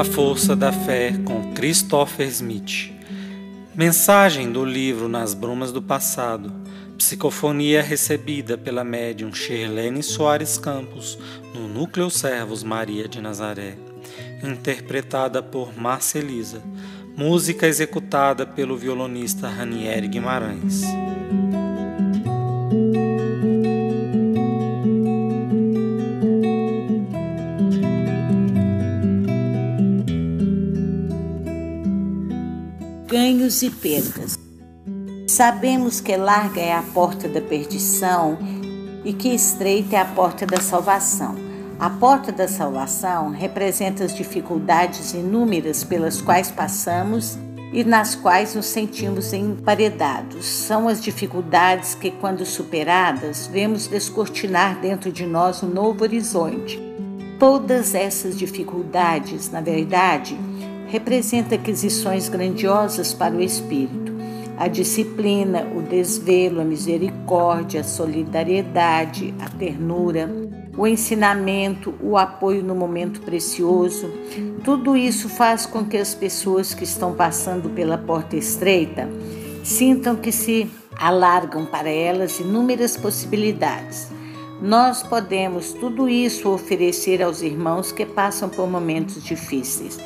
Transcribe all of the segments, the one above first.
A Força da Fé com Christopher Smith. Mensagem do livro Nas Brumas do Passado. Psicofonia recebida pela médium Shirlene Soares Campos no Núcleo Servos Maria de Nazaré. Interpretada por Marcelisa. Música executada pelo violonista Ranieri Guimarães. Ganhos e perdas. Sabemos que larga é a porta da perdição e que estreita é a porta da salvação. A porta da salvação representa as dificuldades inúmeras pelas quais passamos e nas quais nos sentimos emparedados. São as dificuldades que, quando superadas, vemos descortinar dentro de nós um novo horizonte. Todas essas dificuldades, na verdade, representa aquisições grandiosas para o espírito. A disciplina, o desvelo, a misericórdia, a solidariedade, a ternura, o ensinamento, o apoio no momento precioso, tudo isso faz com que as pessoas que estão passando pela porta estreita sintam que se alargam para elas inúmeras possibilidades. Nós podemos tudo isso oferecer aos irmãos que passam por momentos difíceis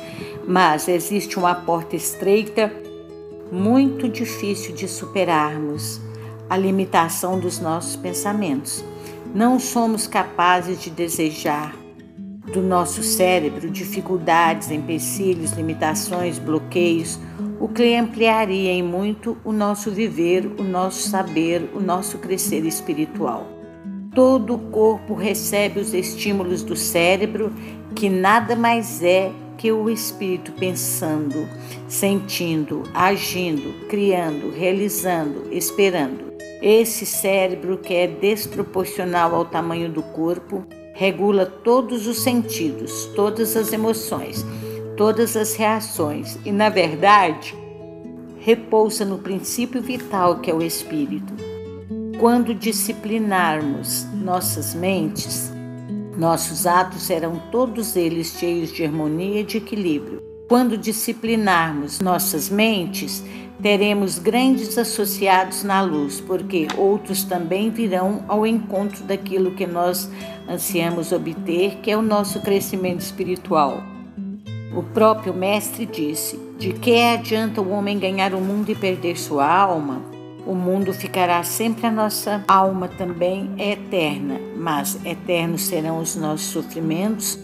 mas existe uma porta estreita muito difícil de superarmos a limitação dos nossos pensamentos. Não somos capazes de desejar do nosso cérebro dificuldades, empecilhos, limitações, bloqueios, o que ampliaria em muito o nosso viver, o nosso saber, o nosso crescer espiritual. Todo o corpo recebe os estímulos do cérebro, que nada mais é que o espírito pensando, sentindo, agindo, criando, realizando, esperando. Esse cérebro que é desproporcional ao tamanho do corpo regula todos os sentidos, todas as emoções, todas as reações e, na verdade, repousa no princípio vital que é o espírito. Quando disciplinarmos nossas mentes, nossos atos serão todos eles cheios de harmonia e de equilíbrio. Quando disciplinarmos nossas mentes, teremos grandes associados na luz, porque outros também virão ao encontro daquilo que nós ansiamos obter, que é o nosso crescimento espiritual. O próprio Mestre disse: De que adianta o homem ganhar o mundo e perder sua alma? O mundo ficará sempre a nossa alma também é eterna, mas eternos serão os nossos sofrimentos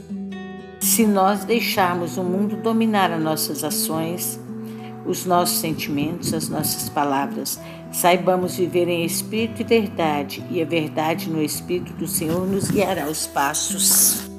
se nós deixarmos o mundo dominar as nossas ações, os nossos sentimentos, as nossas palavras. Saibamos viver em espírito e verdade, e a verdade no espírito do Senhor nos guiará os passos.